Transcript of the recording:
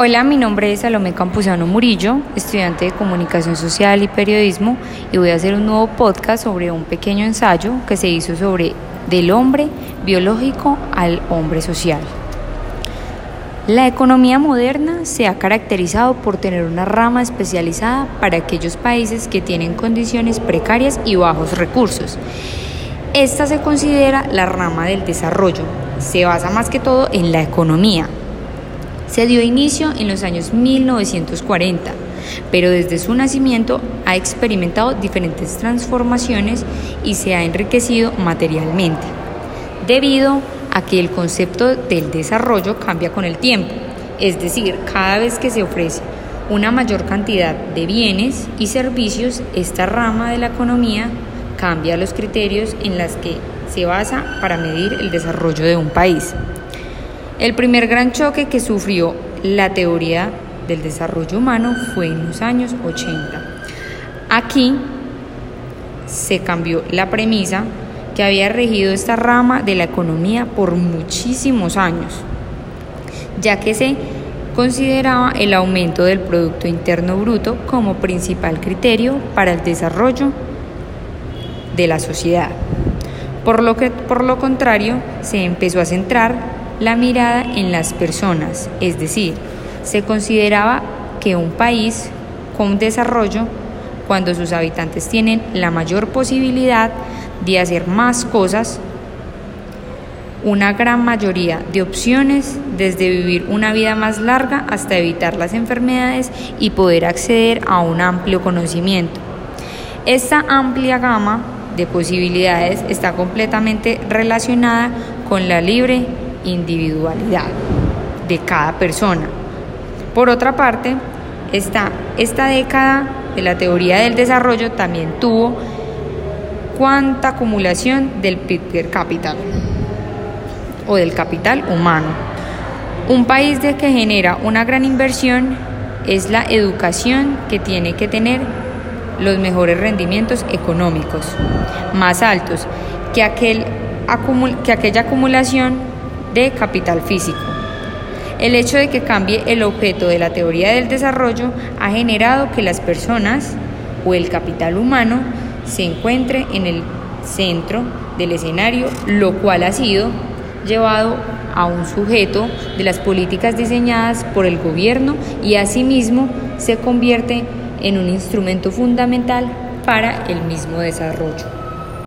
Hola, mi nombre es Salomé Campuzano Murillo, estudiante de Comunicación Social y Periodismo, y voy a hacer un nuevo podcast sobre un pequeño ensayo que se hizo sobre del hombre biológico al hombre social. La economía moderna se ha caracterizado por tener una rama especializada para aquellos países que tienen condiciones precarias y bajos recursos. Esta se considera la rama del desarrollo. Se basa más que todo en la economía, se dio inicio en los años 1940, pero desde su nacimiento ha experimentado diferentes transformaciones y se ha enriquecido materialmente, debido a que el concepto del desarrollo cambia con el tiempo, es decir, cada vez que se ofrece una mayor cantidad de bienes y servicios, esta rama de la economía cambia los criterios en los que se basa para medir el desarrollo de un país. El primer gran choque que sufrió la teoría del desarrollo humano fue en los años 80. Aquí se cambió la premisa que había regido esta rama de la economía por muchísimos años, ya que se consideraba el aumento del Producto Interno Bruto como principal criterio para el desarrollo de la sociedad. Por lo, que, por lo contrario, se empezó a centrar la mirada en las personas, es decir, se consideraba que un país con desarrollo, cuando sus habitantes tienen la mayor posibilidad de hacer más cosas, una gran mayoría de opciones, desde vivir una vida más larga hasta evitar las enfermedades y poder acceder a un amplio conocimiento. Esta amplia gama de posibilidades está completamente relacionada con la libre individualidad de cada persona. Por otra parte, esta, esta década de la teoría del desarrollo también tuvo cuánta acumulación del PIB capital o del capital humano. Un país de que genera una gran inversión es la educación que tiene que tener los mejores rendimientos económicos, más altos que, aquel, que aquella acumulación de capital físico. El hecho de que cambie el objeto de la teoría del desarrollo ha generado que las personas o el capital humano se encuentre en el centro del escenario, lo cual ha sido llevado a un sujeto de las políticas diseñadas por el gobierno y asimismo se convierte en un instrumento fundamental para el mismo desarrollo.